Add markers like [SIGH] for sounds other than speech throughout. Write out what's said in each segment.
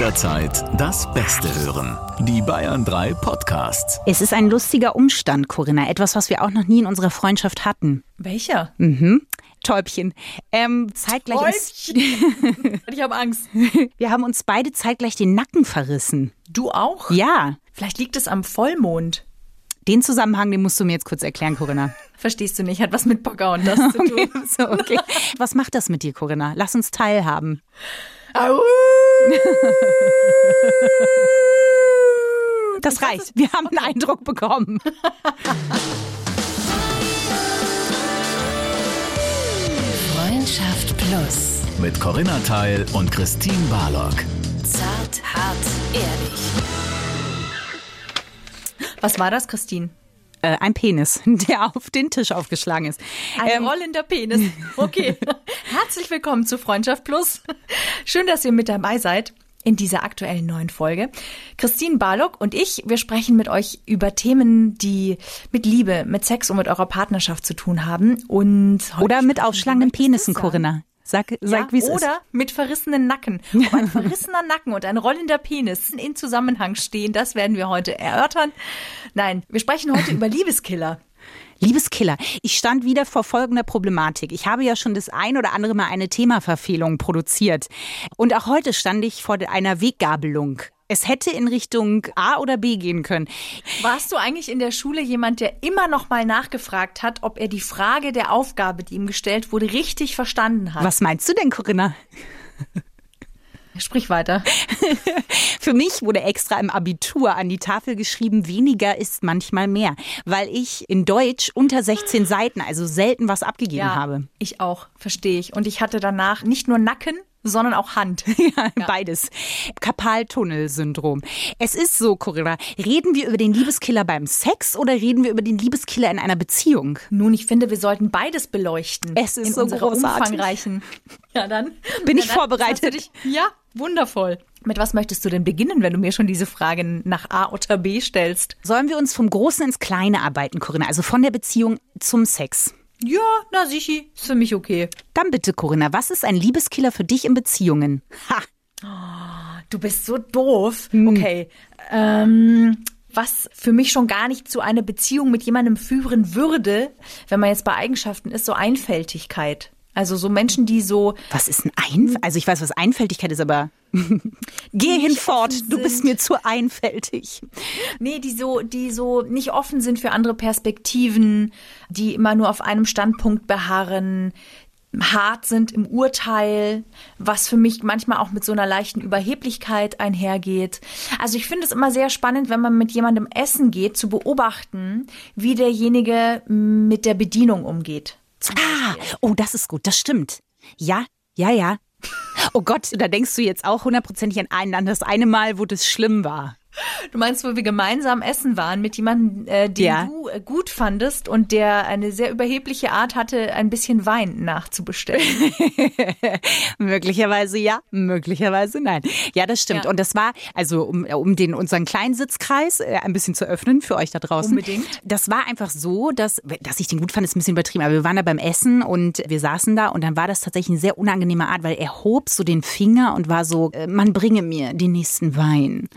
jederzeit das Beste hören. Die Bayern 3 Podcasts. Es ist ein lustiger Umstand, Corinna. Etwas, was wir auch noch nie in unserer Freundschaft hatten. Welcher? Mhm. Täubchen. Ähm, zeitgleich uns, [LAUGHS] ich habe Angst. wir haben uns beide zeitgleich den Nacken verrissen. Du auch? Ja. Vielleicht liegt es am Vollmond. Den Zusammenhang, den musst du mir jetzt kurz erklären, Corinna. Verstehst du nicht? Hat was mit Pocahontas [LAUGHS] zu tun. Okay, so, okay. Was macht das mit dir, Corinna? Lass uns teilhaben. Au! Das reicht. Wir haben einen Eindruck bekommen. Freundschaft Plus. Mit Corinna Teil und Christine Barlock. Zart, hart, ehrlich. Was war das, Christine? Äh, ein Penis, [LAUGHS] der auf den Tisch aufgeschlagen ist. Ein Ähm, rollender Penis. Okay. [LAUGHS] Herzlich willkommen zu Freundschaft Plus. Schön, dass ihr mit dabei seid in dieser aktuellen neuen Folge. Christine Barlock und ich, wir sprechen mit euch über Themen, die mit Liebe, mit Sex und mit eurer Partnerschaft zu tun haben. Und Oder mit aufschlagenden Penissen? Corinna. Sag, sag Ja, wie es ist. oder mit verrissenen Nacken. Ob ein verrissener Nacken und ein rollender Penis in Zusammenhang stehen, das werden wir heute erörtern. Nein, wir sprechen heute über Liebeskiller. Liebeskiller, ich stand wieder vor folgender Problematik. Ich habe ja schon das ein oder andere Mal eine Themaverfehlung produziert. Und auch heute stand ich vor einer Weggabelung. Es hätte in Richtung A oder B gehen können. Warst du eigentlich in der Schule jemand, der immer noch mal nachgefragt hat, ob er die Frage der Aufgabe, die ihm gestellt wurde, richtig verstanden hat? Was meinst du denn, Corinna? Sprich weiter. [LAUGHS] Für mich wurde extra im Abitur an die Tafel geschrieben, weniger ist manchmal mehr, weil ich in Deutsch unter 16 Seiten, also selten was abgegeben habe. ich auch, verstehe ich. Und ich hatte danach nicht nur Nacken, sondern auch Hand. [LAUGHS] Ja, beides. Karpaltunnelsyndrom. Es ist so, Corinna, reden wir über den Liebeskiller beim Sex oder reden wir über den Liebeskiller in einer Beziehung? Nun, ich finde, wir sollten beides beleuchten. Es ist in so großartig. umfangreichen. Ja, dann Bin ja, ich dann vorbereitet? Dich, ja, wundervoll. Mit was möchtest du denn beginnen, wenn du mir schon diese Frage nach A oder B stellst? Sollen wir uns vom Großen ins Kleine arbeiten, Corinna? Also von der Beziehung zum Sex. Ja, na sichi, ist für mich okay. Dann bitte, Corinna, was ist ein Liebeskiller für dich in Beziehungen? Ha! Du bist so doof. Hm. Okay. Ähm, was für mich schon gar nicht zu einer Beziehung mit jemandem führen würde, wenn man jetzt bei Eigenschaften ist, so Einfältigkeit. Also so Menschen, die so Was ist ein Einf Also ich weiß, was Einfältigkeit ist, aber [LAUGHS] geh hinfort, du bist mir zu einfältig. Nee, die so, die so nicht offen sind für andere Perspektiven, die immer nur auf einem Standpunkt beharren, hart sind im Urteil, was für mich manchmal auch mit so einer leichten Überheblichkeit einhergeht. Also ich finde es immer sehr spannend, wenn man mit jemandem essen geht, zu beobachten, wie derjenige mit der Bedienung umgeht. Ah, oh, das ist gut, das stimmt. Ja, ja, ja. Oh Gott, da denkst du jetzt auch hundertprozentig an einen, an das eine Mal, wo das schlimm war. Du meinst, wo wir gemeinsam essen waren mit jemandem, äh, den Ja. du äh, gut fandest und der eine sehr überhebliche Art hatte, ein bisschen Wein nachzubestellen. [LAUGHS] Möglicherweise ja, möglicherweise nein. Ja, das stimmt. Ja. Und das war, also um, um den unseren kleinen Sitzkreis äh, ein bisschen zu öffnen für euch da draußen. Unbedingt. Das war einfach so, dass, dass ich den gut fand, ist ein bisschen übertrieben, aber wir waren da beim Essen und wir saßen da und dann war das tatsächlich eine sehr unangenehme Art, weil er hob so den Finger und war so, äh, man bringe mir den nächsten Wein.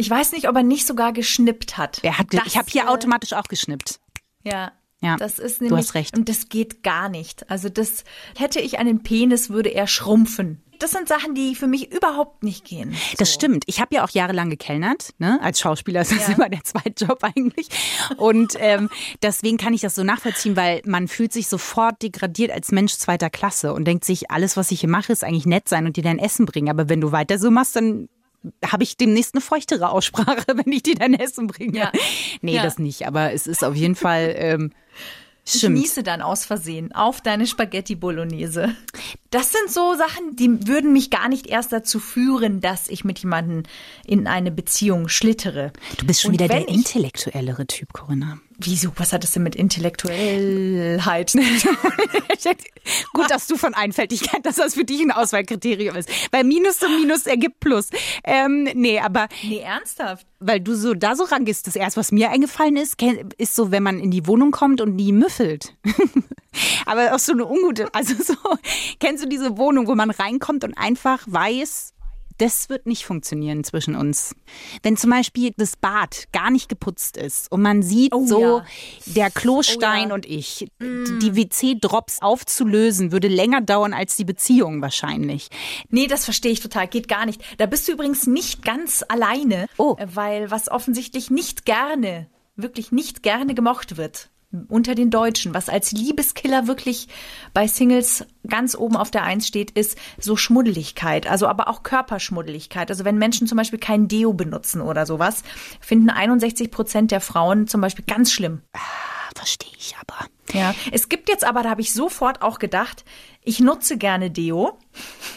Ich weiß nicht, ob er nicht sogar geschnippt hat. Er hat, Das, ich habe hier äh, automatisch auch geschnippt. Ja. Ja, das ist du nämlich, hast recht. Und das geht gar nicht. Also das, hätte ich einen Penis, würde er schrumpfen. Das sind Sachen, die für mich überhaupt nicht gehen. Das So. stimmt. Ich habe ja auch jahrelang gekellnert. Ne? Als Schauspieler ist das Ja. immer der Zweitjob eigentlich. Und ähm, deswegen kann ich das so nachvollziehen, weil man fühlt sich sofort degradiert als Mensch zweiter Klasse und denkt sich, alles, was ich hier mache, ist eigentlich nett sein und dir dein Essen bringen. Aber wenn du weiter so machst, dann habe ich demnächst eine feuchtere Aussprache, [LAUGHS] wenn ich dir dein Essen bringe. Ja. Nee, Ja. das nicht. Aber es ist auf jeden Fall. Ähm, Stimmt. niese dann aus Versehen auf deine Spaghetti Bolognese. Das sind so Sachen, die würden mich gar nicht erst dazu führen, dass ich mit jemandem in eine Beziehung schlittere. du bist schon Und wieder der intellektuellere Typ, Corinna. Wieso? Was hat das denn mit Intellektuellheit? [LAUGHS] Gut, dass du von Einfältigkeit, dass das für dich ein Auswahlkriterium ist. Weil Minus und Minus ergibt Plus. Ähm, nee, aber nee, ernsthaft. weil du so da so rangehst, das erste, was mir eingefallen ist, ist so, wenn man in die Wohnung kommt und die müffelt. [LAUGHS] aber auch so eine ungute, also so, kennst du diese Wohnung, wo man reinkommt und einfach weiß, Das wird nicht funktionieren zwischen uns. Wenn zum Beispiel das Bad gar nicht geputzt ist und man sieht Oh so, ja. der Klostein Oh ja. und ich, die WC-Drops aufzulösen, würde länger dauern als die Beziehung wahrscheinlich. Nee, das verstehe ich total. Geht gar nicht. Da bist du übrigens nicht ganz alleine, Oh. äh, weil was offensichtlich nicht gerne, wirklich nicht gerne gemocht wird unter den Deutschen, was als Liebeskiller wirklich bei Singles ganz oben auf der Eins steht, ist so Schmuddeligkeit, also aber auch Körperschmuddeligkeit. Also wenn Menschen zum Beispiel kein Deo benutzen oder sowas, finden 61 Prozent der Frauen zum Beispiel ganz schlimm. Verstehe ich aber. Ja, es gibt jetzt aber, da habe ich sofort auch gedacht, ich nutze gerne Deo.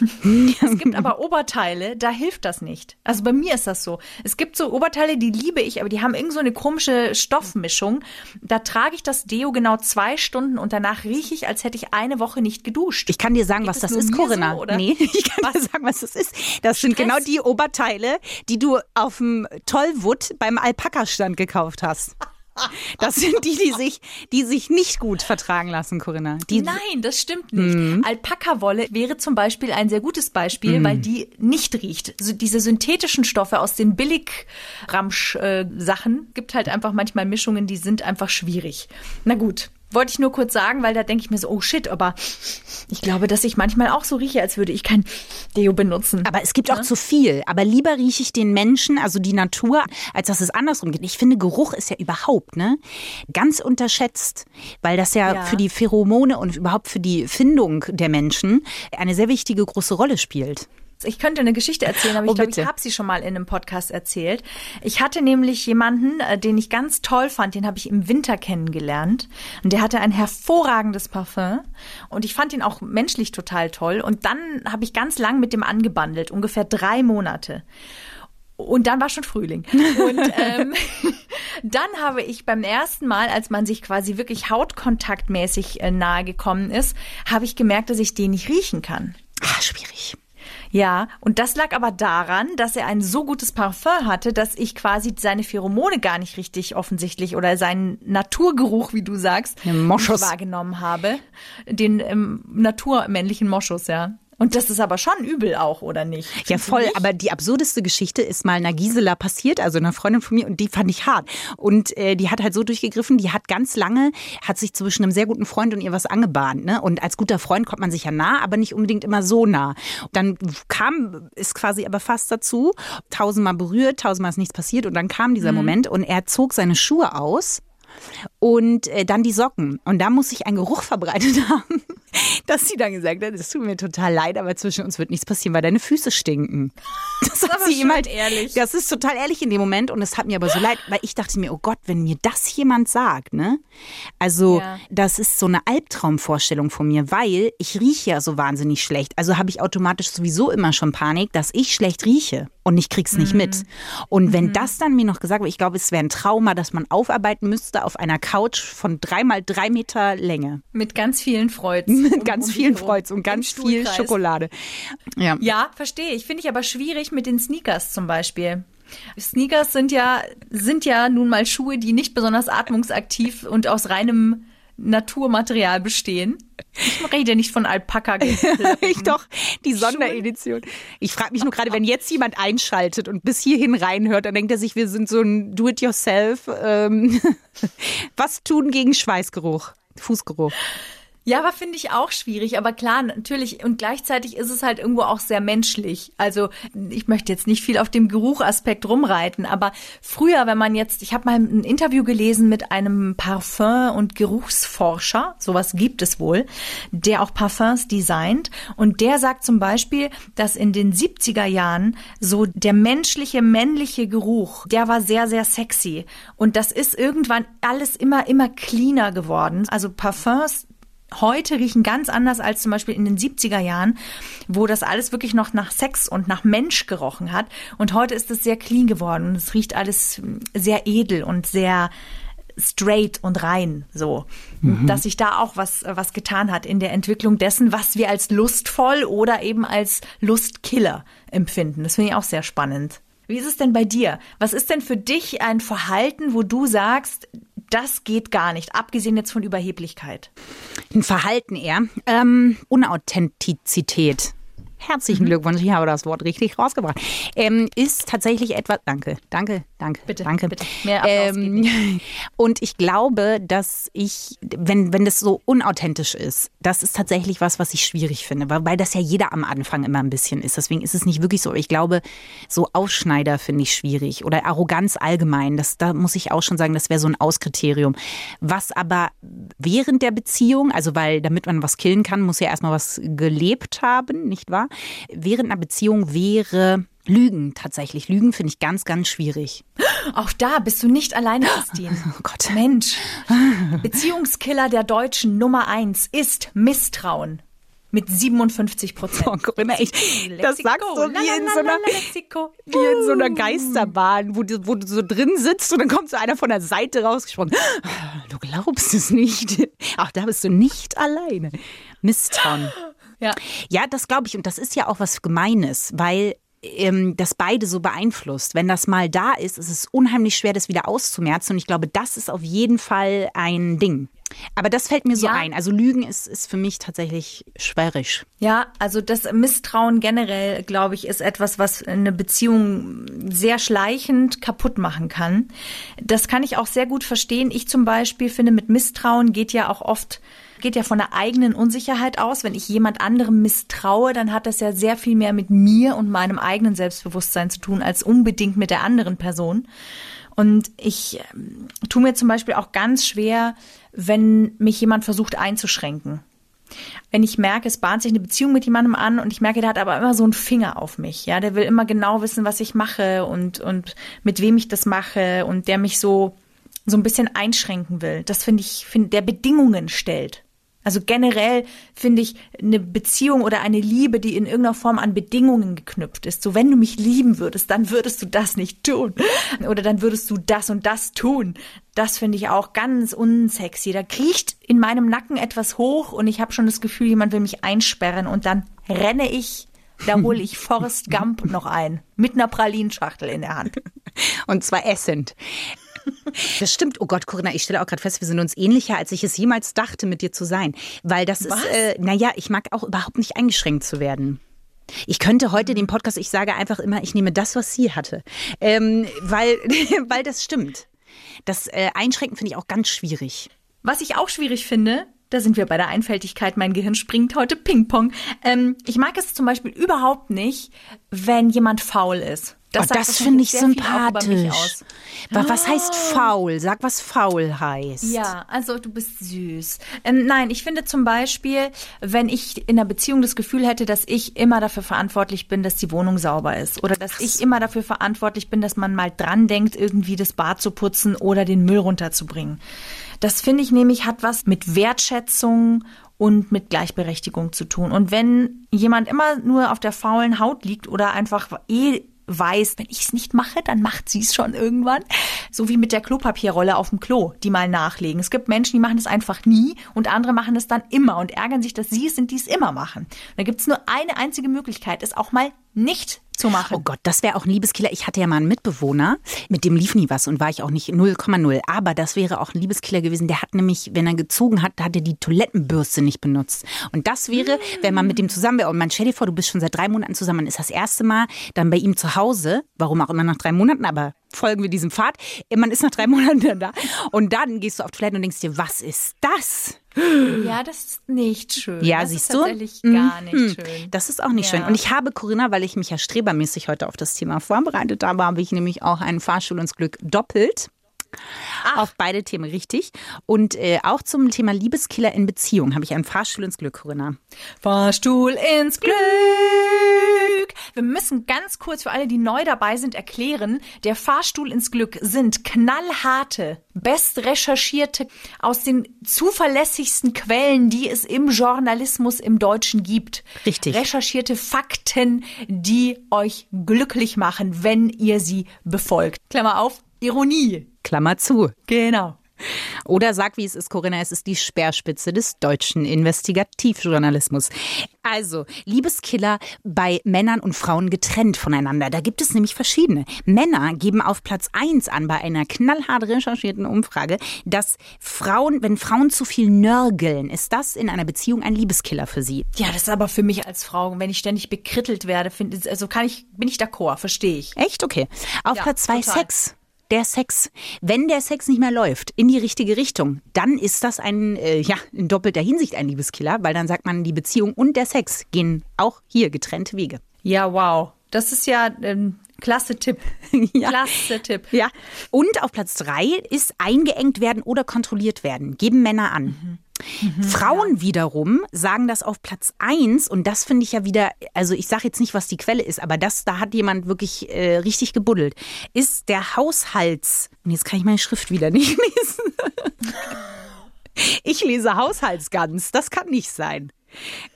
[LAUGHS] es gibt aber Oberteile, da hilft das nicht. Also bei mir ist das so. Es gibt so Oberteile, die liebe ich, aber die haben irgend so eine komische Stoffmischung. Da trage ich das Deo genau zwei Stunden und danach rieche ich, als hätte ich eine Woche nicht geduscht. Ich kann dir sagen, Geht was das ist, Corinna. so, oder? Nee, [LAUGHS] ich kann dir sagen, was das ist. Das sind Stress? genau die Oberteile, die du auf dem Tollwood beim Alpaka-Stand gekauft hast. Das sind die, die sich, die sich nicht gut vertragen lassen, Corinna. Die, Nein, das stimmt nicht. Mhm. Alpaka-Wolle wäre zum Beispiel ein sehr gutes Beispiel, weil die nicht riecht. So diese synthetischen Stoffe aus den Billig-Ramsch-Sachen gibt halt einfach manchmal Mischungen, die sind einfach schwierig. Na gut. Wollte ich nur kurz sagen, weil da denke ich mir so, oh shit, aber ich glaube, dass ich manchmal auch so rieche, als würde ich kein Deo benutzen. Aber es gibt auch zu viel. Aber lieber rieche ich den Menschen, also die Natur, als dass es andersrum geht. Ich finde, Geruch ist ja überhaupt ne ganz unterschätzt, weil das ja, Ja. für die Pheromone und überhaupt für die Findung der Menschen eine sehr wichtige große Rolle spielt. Ich könnte eine Geschichte erzählen, aber Oh, ich glaube, ich habe sie schon mal in einem Podcast erzählt. Ich hatte nämlich jemanden, äh, den ich ganz toll fand, den habe ich im Winter kennengelernt. Und der hatte ein hervorragendes Parfum. Und ich fand ihn auch menschlich total toll. Und dann habe ich ganz lang mit dem angebandelt, ungefähr drei Monate. Und dann war schon Frühling. Und [LAUGHS] ähm, [LAUGHS] dann habe ich beim ersten Mal, als man sich quasi wirklich hautkontaktmäßig äh, nahe gekommen ist, habe ich gemerkt, dass ich den nicht riechen kann. Ah, schwierig. Ja, und das lag aber daran, dass er ein so gutes Parfum hatte, dass ich quasi seine Pheromone gar nicht richtig offensichtlich oder seinen Naturgeruch, wie du sagst, wahrgenommen habe. Den ähm, naturmännlichen Moschus, ja. Und das ist aber schon übel auch, oder nicht? Ja, voll. Aber die absurdeste Geschichte ist mal einer Gisela passiert, also einer Freundin von mir, und die fand ich hart. Und äh, die hat halt so durchgegriffen, die hat ganz lange, hat sich zwischen einem sehr guten Freund und ihr was angebahnt. Ne? Und als guter Freund kommt man sich ja nah, aber nicht unbedingt immer so nah. Dann kam es quasi aber fast dazu, tausendmal berührt, tausendmal ist nichts passiert. Und dann kam dieser Moment und er zog seine Schuhe aus und äh, dann die Socken. Und da muss sich ein Geruch verbreitet [LAUGHS] haben, dass sie dann gesagt hat, es tut mir total leid, aber zwischen uns wird nichts passieren, weil deine Füße stinken. [LAUGHS] Das, hat aber sie halt ehrlich. Das ist total ehrlich in dem Moment und es hat mir aber so leid, weil ich dachte mir, oh Gott, wenn mir das jemand sagt, ne? Also, Ja. das ist so eine Albtraumvorstellung von mir, weil ich rieche ja so wahnsinnig schlecht. Also habe ich automatisch sowieso immer schon Panik, dass ich schlecht rieche und ich krieg's nicht mit. Und wenn das dann mir noch gesagt wird, ich glaube, es wäre ein Trauma, dass man aufarbeiten müsste auf einer Couch von dreimal drei Meter Länge. Mit ganz vielen Freuds. [LAUGHS] Mit um- ganz um vielen. Freuds und ganz viel. Schokolade. Ja. Ja, verstehe ich. Finde ich aber schwierig mit den Sneakers zum Beispiel. Sneakers sind ja, sind ja nun mal Schuhe, die nicht besonders atmungsaktiv und aus reinem Naturmaterial bestehen. Ich rede nicht von Alpaka. [LAUGHS] Ich doch, die Sonderedition. Ich frage mich nur gerade, wenn jetzt jemand einschaltet und bis hierhin reinhört, dann denkt er sich, wir sind so ein Do-it-yourself. Ähm, [LAUGHS] was tun gegen Schweißgeruch, Fußgeruch? Ja, aber finde ich auch schwierig. Aber klar, natürlich. Und gleichzeitig ist es halt irgendwo auch sehr menschlich. Also ich möchte jetzt nicht viel auf dem Geruchaspekt rumreiten. Aber früher, wenn man jetzt, ich habe mal ein Interview gelesen mit einem Parfum- und Geruchsforscher, sowas gibt es wohl, der auch Parfums designt. Und der sagt zum Beispiel, dass in den 70er Jahren so der menschliche, männliche Geruch, der war sehr, sehr sexy. Und das ist irgendwann alles immer, immer cleaner geworden. Also Parfums heute riechen ganz anders als zum Beispiel in den 70er Jahren, wo das alles wirklich noch nach Sex und nach Mensch gerochen hat. Und heute ist es sehr clean geworden und es riecht alles sehr edel und sehr straight und rein, so. Dass sich da auch was, was getan hat in der Entwicklung dessen, was wir als lustvoll oder eben als Lustkiller empfinden. Das finde ich auch sehr spannend. Wie ist es denn bei dir? Was ist denn für dich ein Verhalten, wo du sagst, das geht gar nicht, abgesehen jetzt von Überheblichkeit? Ein Verhalten eher. Ähm, Unauthentizität. Herzlichen Glückwunsch, ich habe das Wort richtig rausgebracht, ähm, ist tatsächlich etwas, danke, danke, danke, Bitte, danke. bitte. Mehr Applaus ähm, [LAUGHS] Und ich glaube, dass ich, wenn, wenn das so unauthentisch ist, das ist tatsächlich was, was ich schwierig finde, weil, weil das ja jeder am Anfang immer ein bisschen ist. Deswegen ist es nicht wirklich so. Ich glaube, so Ausschneider finde ich schwierig oder Arroganz allgemein. Das, da muss ich auch schon sagen, das wäre so ein Auskriterium. Was aber während der Beziehung, also weil damit man was killen kann, muss ja erstmal was gelebt haben, nicht wahr? Während einer Beziehung wäre Lügen tatsächlich. Lügen finde ich ganz, ganz schwierig. Auch da bist du nicht alleine, [GASPS] Christine. Oh Gott. Mensch. Beziehungskiller der Deutschen Nummer eins ist Misstrauen. Mit 57 Prozent. Oh, Corinna, ich, das sagst du wie in so einer, wie in so einer Geisterbahn, wo du, wo du so drin sitzt und dann kommt so einer von der Seite rausgesprochen. Du glaubst es nicht. Auch da bist du nicht alleine. Misstrauen. Ja. Ja, das glaube ich. Und das ist ja auch was Gemeines, weil ähm, das beide so beeinflusst. Wenn das mal da ist, ist es unheimlich schwer, das wieder auszumerzen. Und ich glaube, das ist auf jeden Fall ein Ding. Aber das fällt mir so Ja. ein. Also Lügen ist, ist für mich tatsächlich schwerisch. Ja, also das Misstrauen generell, glaube ich, ist etwas, was eine Beziehung sehr schleichend kaputt machen kann. Das kann ich auch sehr gut verstehen. Ich zum Beispiel finde, mit Misstrauen geht ja auch oft geht ja von der eigenen Unsicherheit aus. Wenn ich jemand anderem misstraue, dann hat das ja sehr viel mehr mit mir und meinem eigenen Selbstbewusstsein zu tun, als unbedingt mit der anderen Person. Und ich ähm, tue mir zum Beispiel auch ganz schwer, wenn mich jemand versucht einzuschränken. Wenn ich merke, es bahnt sich eine Beziehung mit jemandem an und ich merke, der hat aber immer so einen Finger auf mich, ja, der will immer genau wissen, was ich mache und, und mit wem ich das mache und der mich so, so ein bisschen einschränken will. Das finde ich, find, der Bedingungen stellt. Also generell finde ich eine Beziehung oder eine Liebe, die in irgendeiner Form an Bedingungen geknüpft ist. So, wenn du mich lieben würdest, dann würdest du das nicht tun. Oder dann würdest du das und das tun. Das finde ich auch ganz unsexy. Da kriecht in meinem Nacken etwas hoch und ich habe schon das Gefühl, jemand will mich einsperren und dann renne ich, da hole ich Forrest Gump noch ein. Mit einer Pralinschachtel in der Hand. Und zwar essend. Das stimmt. Oh Gott, Corinna, ich stelle auch gerade fest, wir sind uns ähnlicher, als ich es jemals dachte, mit dir zu sein. Weil das Was? ist, äh, naja, ich mag auch überhaupt nicht eingeschränkt zu werden. Ich könnte heute den Podcast, ich sage einfach immer, ich nehme das, was sie hatte. Ähm, weil, [LAUGHS] weil das stimmt. Das äh, Einschränken finde ich auch ganz schwierig. Was ich auch schwierig finde, da sind wir bei der Einfältigkeit, mein Gehirn springt heute Ping-Pong. Ähm, ich mag es zum Beispiel überhaupt nicht, wenn jemand faul ist. Das, oh, das finde ich sympathisch. Wa- Was heißt faul? Sag, was faul heißt. Ja, also du bist süß. Ähm, nein, ich finde zum Beispiel, wenn ich in einer Beziehung das Gefühl hätte, dass ich immer dafür verantwortlich bin, dass die Wohnung sauber ist oder dass ich immer dafür verantwortlich bin, dass man mal dran denkt, irgendwie das Bad zu putzen oder den Müll runterzubringen. Das finde ich nämlich hat was mit Wertschätzung und mit Gleichberechtigung zu tun. Und wenn jemand immer nur auf der faulen Haut liegt oder einfach eh weiß, wenn ich es nicht mache, dann macht sie es schon irgendwann. So wie mit der Klopapierrolle auf dem Klo, die mal nachlegen. Es gibt Menschen, die machen das einfach nie und andere machen es dann immer und ärgern sich, dass sie es sind, die es immer machen. Da gibt es nur eine einzige Möglichkeit, es auch mal nicht zu machen. Oh Gott, das wäre auch ein Liebeskiller. Ich hatte ja mal einen Mitbewohner, mit dem lief nie was und war ich auch nicht 0,0. Aber das wäre auch ein Liebeskiller gewesen. Der hat nämlich, wenn er gezogen hat, hat er die Toilettenbürste nicht benutzt. Und das wäre, wenn man mit dem zusammen wäre und man stell dir vor, du bist schon seit drei Monaten zusammen, man ist das erste Mal dann bei ihm zu Hause, warum auch immer nach drei Monaten, aber folgen wir diesem Pfad. Man ist nach drei [LAUGHS] Monaten da und dann gehst du auf Toilette und denkst dir, was ist das? Ja, das ist nicht schön. Ja, das siehst ist du? tatsächlich gar nicht Mhm. schön. Das ist auch nicht Ja. schön. Und ich habe Corinna, weil ich mich ja strebermäßig heute auf das Thema vorbereitet habe, habe ich nämlich auch einen Fahrstuhl ins Glück doppelt. Auf beide Themen richtig. Und äh, auch zum Thema Liebeskiller in Beziehung habe ich einen Fahrstuhl ins Glück, Corinna. Fahrstuhl ins Glück. Wir müssen ganz kurz für alle, die neu dabei sind, erklären, der Fahrstuhl ins Glück sind knallharte, best recherchierte, aus den zuverlässigsten Quellen, die es im Journalismus im Deutschen gibt. Richtig. Recherchierte Fakten, die euch glücklich machen, wenn ihr sie befolgt. Klammer auf, Ironie. Klammer zu. Genau. Oder sag, wie es ist, Corinna, es ist die Speerspitze des deutschen Investigativjournalismus. Also, Liebeskiller bei Männern und Frauen getrennt voneinander. Da gibt es nämlich verschiedene. Männer geben auf Platz 1 an bei einer knallhart recherchierten Umfrage, dass Frauen, wenn Frauen zu viel nörgeln, ist das in einer Beziehung ein Liebeskiller für sie. Ja, das ist aber für mich als Frau, wenn ich ständig bekrittelt werde, finde also kann ich, bin ich d'accord, verstehe ich. Echt? Okay. Auf Ja, Platz 2 total. Sex. Der Sex. Wenn der Sex nicht mehr läuft in die richtige Richtung, dann ist das ein, äh, ja, in doppelter Hinsicht ein Liebeskiller, weil dann sagt man, die Beziehung und der Sex gehen auch hier getrennte Wege. Ja, wow. Das ist ja ein klasse Tipp. [LAUGHS] Ja. Klasse Tipp. Ja. Und auf Platz drei ist eingeengt werden oder kontrolliert werden. Geben Männer an. Frauen wiederum sagen das auf Platz eins und das finde ich ja wieder, also ich sage jetzt nicht, was die Quelle ist, aber das, da hat jemand wirklich äh, richtig gebuddelt, ist der Haushalts. Und jetzt kann ich meine Schrift wieder nicht lesen. [LAUGHS] Ich lese Haushaltsgans, das kann nicht sein.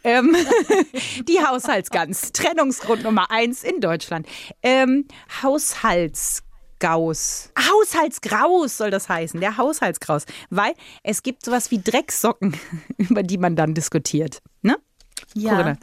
Ähm, [LAUGHS] die Haushaltsgans, Trennungsgrund Nummer eins in Deutschland. Ähm, Haushaltsgaus. Haushaltsgraus soll das heißen, der Haushaltsgraus. Weil es gibt sowas wie Drecksocken, [LAUGHS] über die man dann diskutiert. Ne? Ja. Corinna.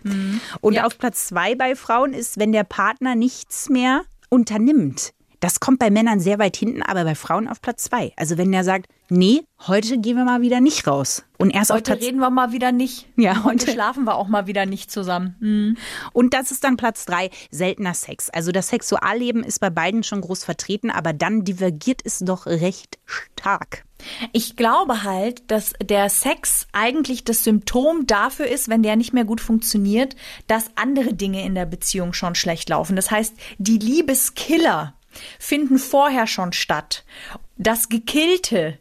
Und auf Platz zwei bei Frauen ist, wenn der Partner nichts mehr unternimmt. Das kommt bei Männern sehr weit hinten, aber bei Frauen auf Platz zwei. Also wenn der sagt, nee, heute gehen wir mal wieder nicht raus. Und erst auf Heute Platz reden wir mal wieder nicht. Ja, heute heute- schlafen wir auch mal wieder nicht zusammen. Hm. Und das ist dann Platz drei, seltener Sex. Also das Sexualleben ist bei beiden schon groß vertreten, aber dann divergiert es doch recht stark. Ich glaube halt, dass der Sex eigentlich das Symptom dafür ist, wenn der nicht mehr gut funktioniert, dass andere Dinge in der Beziehung schon schlecht laufen. Das heißt, die Liebeskiller finden vorher schon statt. Das Gekillte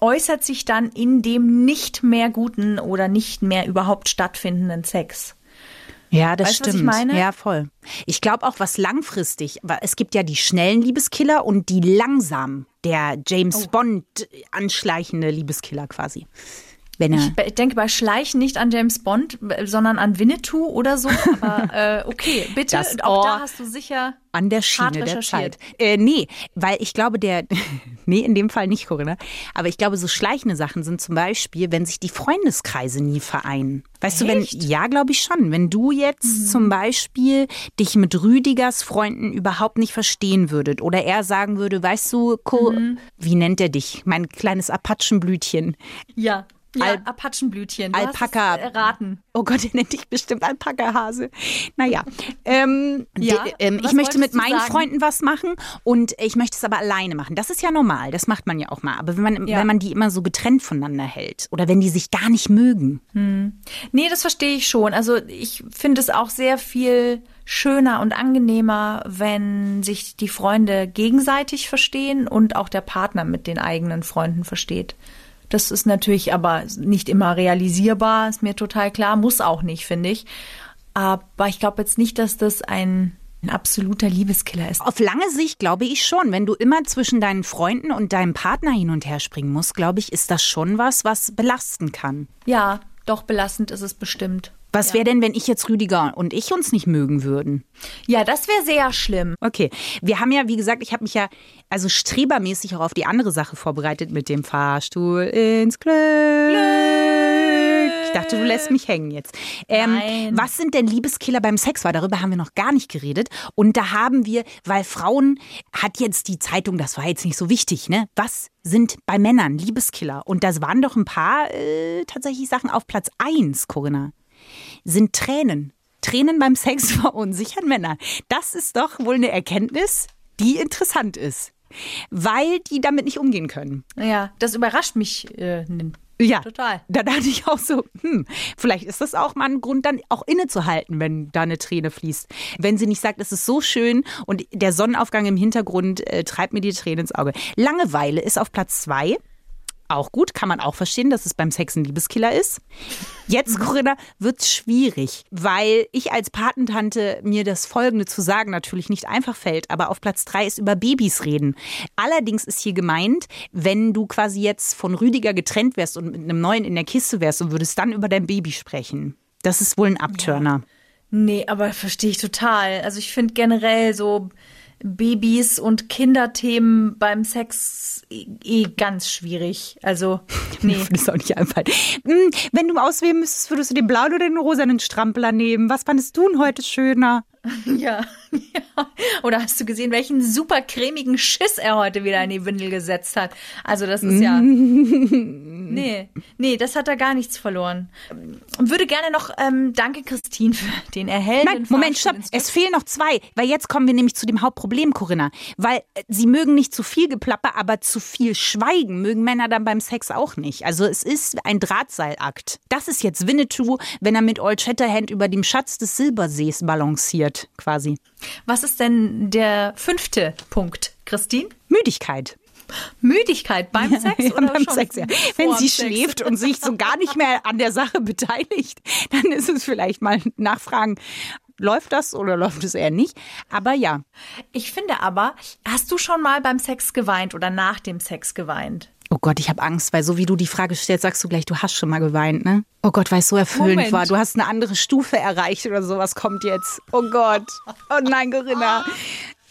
äußert sich dann in dem nicht mehr guten oder nicht mehr überhaupt stattfindenden Sex. Ja, das Weißt stimmt. Ja, voll. Ich glaube auch, was langfristig, es gibt ja die schnellen Liebeskiller und die langsamen, der James Oh. Bond anschleichende Liebeskiller quasi. Wenn er Ich denke bei Schleichen nicht an James Bond, sondern an Winnetou oder so. Aber äh, [LAUGHS] okay, bitte. Das auch Ohr da hast du sicher An der hart Schiene der recherchiert. Zeit. Äh, nee, weil ich glaube, der. [LAUGHS] nee, in dem Fall nicht, Corinna. Aber ich glaube, so schleichende Sachen sind zum Beispiel, wenn sich die Freundeskreise nie vereinen. Weißt du, wenn. Echt? Mhm. Ja, glaube ich schon. Wenn du jetzt zum Beispiel dich mit Rüdigers Freunden überhaupt nicht verstehen würdet oder er sagen würde, weißt du, Co Mhm. wie nennt er dich? Mein kleines Apachenblütchen. Ja. Ja, Al- Apachenblütchen. Du Alpaka. Es erraten. Oh Gott, er nennt dich bestimmt Alpaka-Hase. Naja, ähm, Ja, ähm, ich möchte mit meinen sagen? Freunden was machen und ich möchte es aber alleine machen. Das ist ja normal, das macht man ja auch mal. Aber wenn man, Ja. wenn man die immer so getrennt voneinander hält oder wenn die sich gar nicht mögen. Nee, das verstehe ich schon. Also ich finde es auch sehr viel schöner und angenehmer, wenn sich die Freunde gegenseitig verstehen und auch der Partner mit den eigenen Freunden versteht. Das ist natürlich aber nicht immer realisierbar, ist mir total klar, muss auch nicht, finde ich. Aber ich glaube jetzt nicht, dass das ein, ein absoluter Liebeskiller ist. Auf lange Sicht glaube ich schon. Wenn du immer zwischen deinen Freunden und deinem Partner hin und her springen musst, glaube ich, ist das schon was, was belasten kann. Ja, doch belastend ist es bestimmt. Was wäre denn, wenn ich jetzt Rüdiger und ich uns nicht mögen würden? Ja, das wäre sehr schlimm. Okay, wir haben ja, wie gesagt, ich habe mich ja also strebermäßig auch auf die andere Sache vorbereitet mit dem Fahrstuhl ins Glück. Ich dachte, du lässt mich hängen jetzt. Ähm, was sind denn Liebeskiller beim Sex? Weil darüber haben wir noch gar nicht geredet. Und da haben wir, weil Frauen hat jetzt die Zeitung, das war jetzt nicht so wichtig, ne? Was sind bei Männern Liebeskiller? Und das waren doch ein paar äh, tatsächlich Sachen auf Platz eins, Corinna sind Tränen. Tränen beim Sex [LAUGHS] verunsichern Männer. Das ist doch wohl eine Erkenntnis, die interessant ist. Weil die damit nicht umgehen können. Ja, das überrascht mich äh, Ja, Total. Da dachte ich auch so, hm, vielleicht ist das auch mal ein Grund, dann auch innezuhalten, wenn da eine Träne fließt. Wenn sie nicht sagt, es ist so schön und der Sonnenaufgang im Hintergrund äh, treibt mir die Tränen ins Auge. Langeweile ist auf Platz zwei. Auch gut, kann man auch verstehen, dass es beim Sex ein Liebeskiller ist. Jetzt, [LAUGHS] Corinna, wird's schwierig, weil ich als Patentante mir das Folgende zu sagen natürlich nicht einfach fällt, aber auf Platz drei ist über Babys reden. Allerdings ist hier gemeint, wenn du quasi jetzt von Rüdiger getrennt wärst und mit einem neuen in der Kiste wärst und würdest dann über dein Baby sprechen. Das ist wohl ein Abturner. Nee, aber verstehe ich total. Also ich finde generell so Babys und Kinderthemen beim Sex eh, eh ganz schwierig. Also, [LAUGHS] nee. Das ist auch nicht einfach. Hm, Wenn du auswählen müsstest, würdest du den blauen oder den rosanen Strampler nehmen? Was fandest du denn heute schöner? [LAUGHS] Ja, ja. Oder hast du gesehen, welchen super cremigen Schiss er heute wieder in die Windel gesetzt hat? Also das ist ja. [LAUGHS] Nee, nee, das hat er gar nichts verloren. Würde gerne noch, ähm, danke Christine für den erhellenden Nein, Moment, stopp. Es fehlen noch zwei, weil jetzt kommen wir nämlich zu dem Hauptproblem, Corinna. Weil äh, sie mögen nicht zu viel Geplapper, aber zu viel Schweigen mögen Männer dann beim Sex auch nicht. Also es ist ein Drahtseilakt. Das ist jetzt Winnetou, wenn er mit Old Shatterhand über dem Schatz des Silbersees balanciert, quasi. Was ist denn der fünfte Punkt, Christine? Müdigkeit. Müdigkeit beim Sex Ja, oder beim schon Sex, ja. Wenn sie Sex? schläft und sich so gar nicht mehr an der Sache beteiligt, dann ist es vielleicht mal nachfragen, läuft das oder läuft es eher nicht? Aber ja, Ich finde aber, hast du schon mal beim Sex geweint oder nach dem Sex geweint? Oh Gott, ich habe Angst, weil so wie du die Frage stellst, sagst du gleich, du hast schon mal geweint, ne? Oh Gott, weil es so erfüllend Moment. war. Du hast eine andere Stufe erreicht oder sowas kommt jetzt. Oh Gott. Oh nein, Corinna.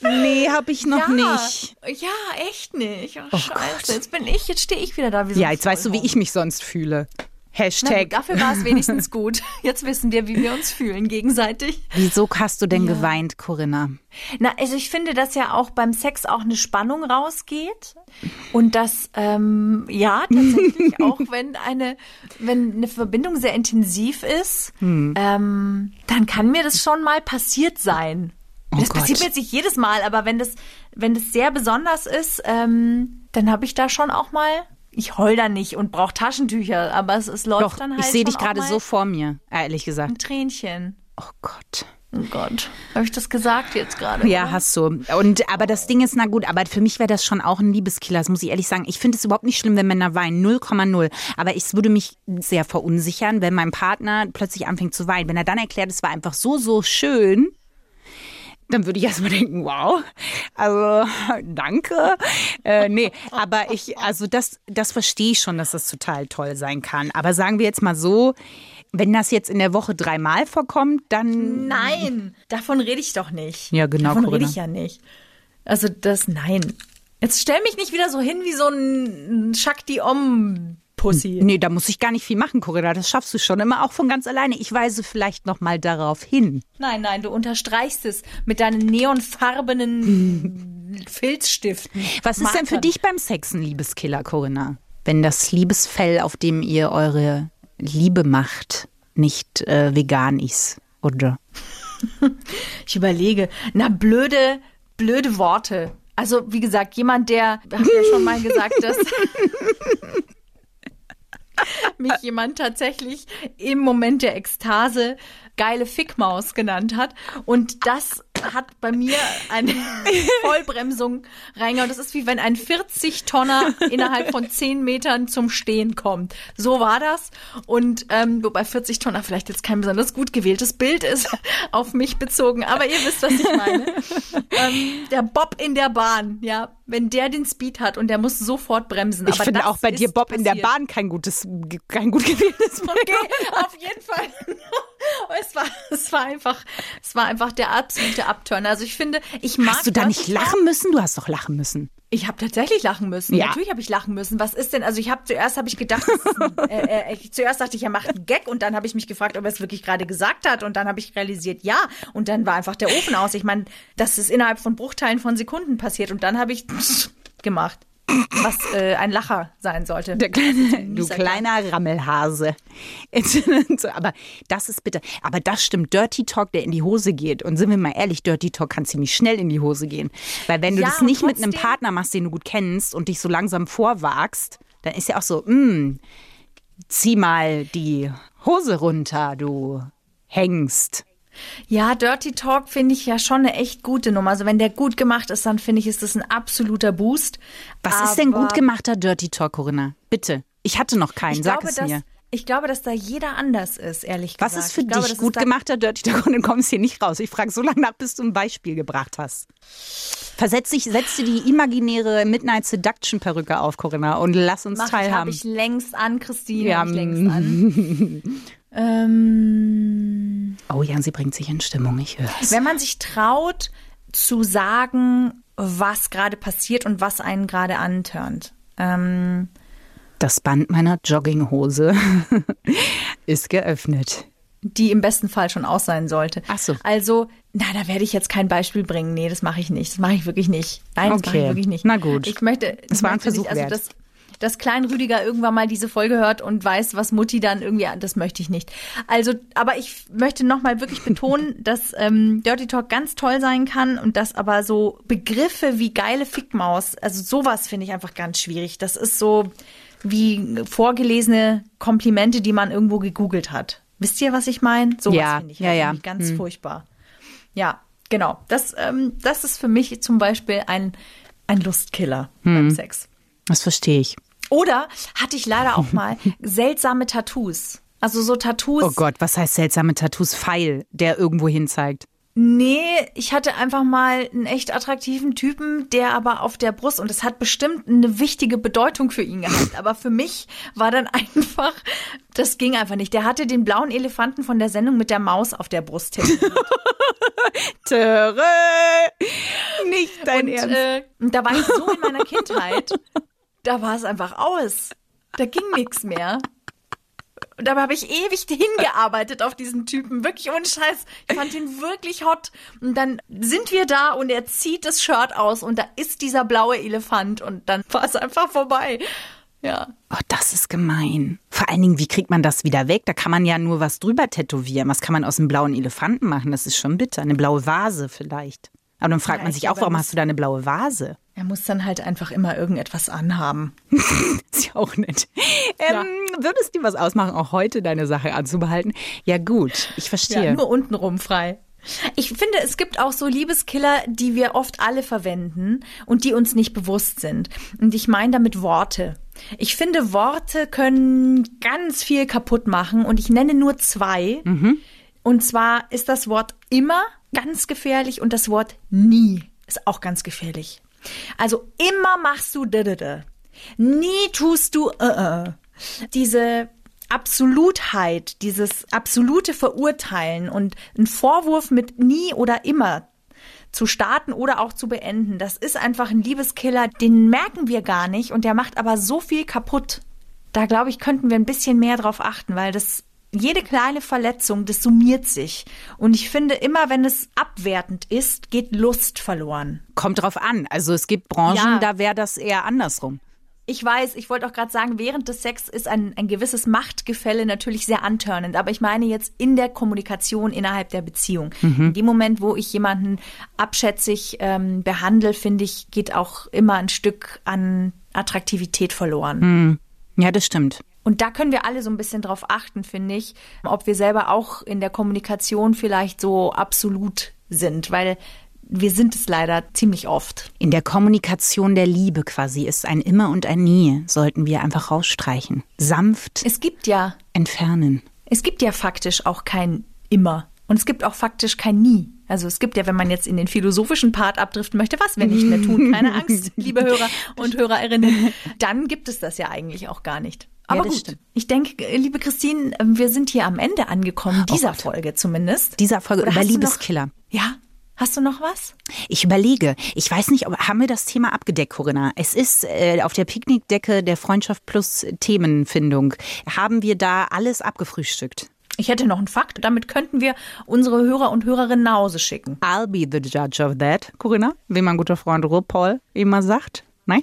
Nee, hab ich noch nicht. Ja, echt nicht. Oh, Oh Scheiße. Gott. Jetzt bin ich, jetzt stehe ich wieder da wie so Ja, jetzt weißt du, wie ich mich sonst fühle. Hashtag. gut, dafür war es wenigstens gut. [LAUGHS] Jetzt wissen wir, wie wir uns fühlen gegenseitig. Wieso hast du denn geweint, Corinna? Na, also ich finde, dass ja auch beim Sex auch eine Spannung rausgeht und dass ähm, ja [LAUGHS] tatsächlich auch wenn eine wenn eine Verbindung sehr intensiv ist, Hm. ähm, dann kann mir das schon mal passiert sein. Oh das Gott. passiert mir jetzt nicht jedes Mal, aber wenn das wenn das sehr besonders ist, ähm, dann habe ich da schon auch mal ich heul da nicht und brauche Taschentücher, aber es, es läuft Doch, dann halt ich sehe dich gerade so vor mir, ehrlich gesagt. ein Tränchen. Oh Gott. Oh Gott, habe ich das gesagt jetzt gerade? Ja, oder? hast du. Und aber das Ding ist, na gut, aber für mich wäre das schon auch ein Liebeskiller, das muss ich ehrlich sagen. Ich finde es überhaupt nicht schlimm, wenn Männer weinen, 0,0. Aber es würde mich sehr verunsichern, wenn mein Partner plötzlich anfängt zu weinen. Wenn er dann erklärt, es war einfach so, so schön, dann würde ich erstmal denken, wow, also [LAUGHS] danke. Äh, nee, aber ich, also das, das verstehe ich schon, dass das total toll sein kann. Aber sagen wir jetzt mal so, wenn das jetzt in der Woche dreimal vorkommt, dann Nein, davon rede ich doch nicht. Ja, genau, Davon Corinna. rede ich ja nicht. Also das, nein. Jetzt stell mich nicht wieder so hin wie so ein Shakti Om Pussy. Nee, da muss ich gar nicht viel machen, Corinna. Das schaffst du schon immer auch von ganz alleine. Ich weise vielleicht noch mal darauf hin. Nein, nein, du unterstreichst es mit deinen neonfarbenen [LAUGHS] Filzstiften. Was ist denn für dich beim Sex ein Liebeskiller, Corinna? Wenn das Liebesfell, auf dem ihr eure Liebe macht, nicht äh, vegan ist, oder? [LAUGHS] Ich überlege. Na, blöde, blöde Worte. Also, wie gesagt, jemand, der, hab ja schon mal gesagt, dass [LAUGHS] [LAUGHS] mich jemand tatsächlich im Moment der Ekstase geile Fickmaus genannt hat. Und das hat bei mir eine [LAUGHS] Vollbremsung reingehauen. Das ist wie wenn ein 40-Tonner innerhalb von 10 Metern zum Stehen kommt. So war das. Und ähm, wobei 40 Tonner vielleicht jetzt kein besonders gut gewähltes Bild ist [LAUGHS] auf mich bezogen. Aber ihr wisst, was ich meine. ähm, der Bob in der Bahn, ja. Wenn der den Speed hat und der muss sofort bremsen. Ich Aber finde auch bei dir Bob in der passiert. Bahn kein gutes, kein gut gewähltes Bild. Okay, auf jeden Fall. Es war, [LAUGHS] es war einfach, es war einfach der absolute Abturn. Also ich finde, ich mag Hast du da nicht lachen müssen? Du hast doch lachen müssen. Ich habe tatsächlich lachen müssen. Ja. Natürlich habe ich lachen müssen. Was ist denn? Also ich habe zuerst habe ich gedacht, ein, [LAUGHS] äh, äh, ich, zuerst dachte ich, er macht einen Gag und dann habe ich mich gefragt, ob er es wirklich gerade gesagt hat und dann habe ich realisiert, ja. Und dann war einfach der Ofen aus. Ich meine, das ist innerhalb von Bruchteilen von Sekunden passiert und dann habe ich [LAUGHS] gemacht, was äh, ein Lacher sein sollte. Der kleine, du kleiner Rammelhase. [LAUGHS] Aber das ist bitte, aber das stimmt. Dirty Talk, der in die Hose geht. Und sind wir mal ehrlich, Dirty Talk kann ziemlich schnell in die Hose gehen. Weil wenn du Ja, das nicht mit einem trotzdem- Partner machst, den du gut kennst und dich so langsam vorwagst, dann ist ja auch so, mm, zieh mal die Hose runter, du hängst. Ja, Dirty Talk finde ich ja schon eine echt gute Nummer. Also wenn der gut gemacht ist, dann finde ich, ist das ein absoluter Boost. Was ist denn gut Aber gemachter Dirty Talk, Corinna? Bitte. Ich hatte noch keinen, Ich sag glaube, es dass, mir. ich glaube, dass da jeder anders ist, ehrlich Was gesagt. ist für ich glaube, dich das gut gemachter Dirty Talk? Und dann kommst du hier nicht raus. Ich frage so lange nach, bis du ein Beispiel gebracht hast. Versetz dich, setz dir die imaginäre Midnight Seduction Perücke auf, Corinna, und lass uns Mach ich, habe teilhaben. ich längst an, Christine. Ja, hab ich längst an. [LAUGHS] [LAUGHS] ähm, oh ja, sie bringt sich in Stimmung, ich höre es. wenn man sich traut, zu sagen, was gerade passiert und was einen gerade antörnt. Ähm, Das Band meiner Jogginghose [LAUGHS] ist geöffnet. die im besten Fall schon aus sein sollte. Ach so. Also, na, da werde ich jetzt kein Beispiel bringen. Nee, das mache ich nicht. Das mache ich wirklich nicht. Nein, das mache Okay. ich wirklich nicht. Na gut. Ich möchte. Es ich war ein Versuch nicht, also wert. dass, dass Klein Rüdiger irgendwann mal diese Folge hört und weiß, was Mutti dann irgendwie, das möchte ich nicht. Also, aber ich möchte nochmal wirklich betonen, [LAUGHS] dass ähm, Dirty Talk ganz toll sein kann und dass aber so Begriffe wie geile Fickmaus, also sowas finde ich einfach ganz schwierig. Das ist so wie vorgelesene Komplimente, die man irgendwo gegoogelt hat. Wisst ihr, was ich meine? Sowas Ja, finde ich ja, halt ja. irgendwie ganz furchtbar. Ja, genau. Das, ähm, das ist für mich zum Beispiel ein, ein Lustkiller Hm. beim Sex. Das verstehe ich. Oder hatte ich leider auch [LAUGHS] mal seltsame Tattoos. Also so Tattoos. Oh Gott, was heißt seltsame Tattoos? Pfeil, der irgendwo hin zeigt. Nee, ich hatte einfach mal einen echt attraktiven Typen, der aber auf der Brust, und das hat bestimmt eine wichtige Bedeutung für ihn gehabt, [LAUGHS] aber für mich war dann einfach, das ging einfach nicht. Der hatte den blauen Elefanten von der Sendung mit der Maus auf der Brust tätowiert. [LAUGHS] Töre! Nicht dein Und, äh, und da war ich so in meiner Kindheit, da war es einfach aus. Da ging nichts mehr. Und dabei habe ich ewig [LAUGHS] hingearbeitet auf diesen Typen. Wirklich ohne Scheiß. Ich fand ihn wirklich hot. Und dann sind wir da und er zieht das Shirt aus und da ist dieser blaue Elefant und dann [LAUGHS] war es einfach vorbei. Ja. Oh, das ist gemein. Vor allen Dingen, wie kriegt man das wieder weg? Da kann man ja nur was drüber tätowieren. Was kann man aus einem blauen Elefanten machen? Das ist schon bitter. Eine blaue Vase vielleicht. Aber dann fragt Ja, man ich sich auch, warum hast du da eine blaue Vase? Er muss dann halt einfach immer irgendetwas anhaben. [LAUGHS] Ist ja auch nett. Ähm, Würde es dir was ausmachen, auch heute deine Sache anzubehalten? Ja gut, ich verstehe. Ja, nur untenrum frei. Ich finde, es gibt auch so Liebeskiller, die wir oft alle verwenden und die uns nicht bewusst sind. Und ich meine damit Worte. Ich finde, Worte können ganz viel kaputt machen und ich nenne nur zwei. Und zwar ist das Wort immer ganz gefährlich und das Wort nie ist auch ganz gefährlich. Also immer machst du da da da. Nie tust du äh, äh. Diese Absolutheit, dieses absolute Verurteilen und ein Vorwurf mit nie oder immer zu starten oder auch zu beenden, das ist einfach ein Liebeskiller, den merken wir gar nicht und der macht aber so viel kaputt. Da glaube ich, könnten wir ein bisschen mehr drauf achten, weil das jede kleine Verletzung, das summiert sich. Und ich finde, immer wenn es abwertend ist, geht Lust verloren. Kommt drauf an. Also es gibt Branchen, Ja. da wäre das eher andersrum. Ich weiß, ich wollte auch gerade sagen, während des Sex ist ein, ein gewisses Machtgefälle natürlich sehr antörnend. Aber ich meine jetzt in der Kommunikation innerhalb der Beziehung. In dem Moment, wo ich jemanden abschätzig ähm, behandle, finde ich, geht auch immer ein Stück an Attraktivität verloren. Ja, das stimmt. Und da können wir alle so ein bisschen drauf achten, finde ich, ob wir selber auch in der Kommunikation vielleicht so absolut sind, weil wir sind es leider ziemlich oft. In der Kommunikation der Liebe quasi ist ein Immer und ein Nie, sollten wir einfach rausstreichen. Sanft Es gibt ja entfernen. Es gibt ja faktisch auch kein immer. Und es gibt auch faktisch kein nie. Also es gibt ja, wenn man jetzt in den philosophischen Part abdriften möchte, was wir nicht mehr tun, keine Angst, [LAUGHS] liebe Hörer und Hörerinnen, dann gibt es das ja eigentlich auch gar nicht. Aber das gut, stimmt. ich denke, liebe Christine, wir sind hier am Ende angekommen, dieser Gott. Folge zumindest. Dieser Folge Oder über Liebeskiller. Ja, hast du noch was? Ich überlege, ich weiß nicht, ob, haben wir das Thema abgedeckt, Corinna? Es ist äh, auf der Picknickdecke der Freundschaft plus Themenfindung. Haben wir da alles abgefrühstückt? Ich hätte noch einen Fakt, damit könnten wir unsere Hörer und Hörerinnen nach Hause schicken. I'll be the judge of that, Corinna, wie mein guter Freund RuPaul immer sagt. Nein?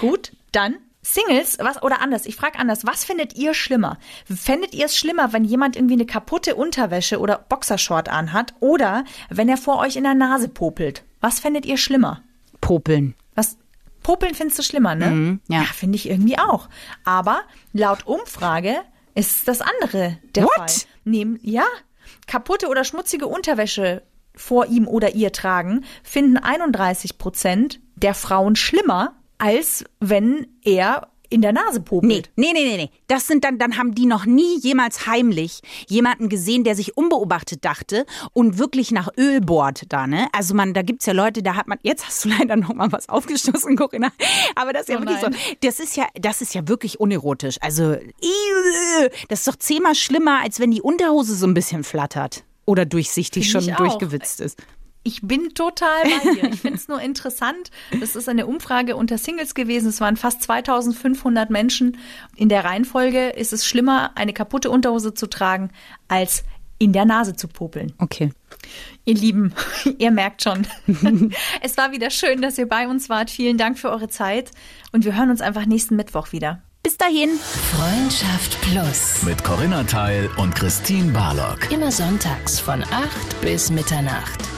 Gut, dann Singles, was oder anders, ich frage anders, was findet ihr schlimmer? Fändet ihr es schlimmer, wenn jemand irgendwie eine kaputte Unterwäsche oder Boxershort anhat oder wenn er vor euch in der Nase popelt? Was fändet ihr schlimmer? Popeln. Was popeln findest du schlimmer, ne? Mhm, ja. finde ich irgendwie auch. Aber laut Umfrage ist das andere der What? Fall. Nehmen ja, kaputte oder schmutzige Unterwäsche vor ihm oder ihr tragen, finden 31 Prozent der Frauen schlimmer, als wenn er in der Nase Nee, popelt. nee, nee, nee, nee. Das sind dann, dann haben die noch nie jemals heimlich jemanden gesehen, der sich unbeobachtet dachte und wirklich nach Öl bohrt da, ne? Also man, da gibt's ja Leute, da hat man, jetzt hast du leider noch mal was aufgestoßen, Corinna. Aber das ist ja Oh wirklich nein. so. Das ist ja, das ist ja wirklich unerotisch. Also, das ist doch zehnmal schlimmer, als wenn die Unterhose so ein bisschen flattert. Oder durchsichtig Finde schon durchgewitzt ist. Ich bin total bei dir. Ich finde es nur interessant. Das ist eine Umfrage unter Singles gewesen. Es waren fast 2500 Menschen. In der Reihenfolge ist es schlimmer, eine kaputte Unterhose zu tragen, als in der Nase zu popeln. Okay. Ihr Lieben, [LAUGHS] ihr merkt schon. [LAUGHS] es war wieder schön, dass ihr bei uns wart. Vielen Dank für eure Zeit. Und wir hören uns einfach nächsten Mittwoch wieder. Bis dahin. Freundschaft Plus. Mit Corinna Teil und Christine Barlock. Immer sonntags von 8 bis Mitternacht.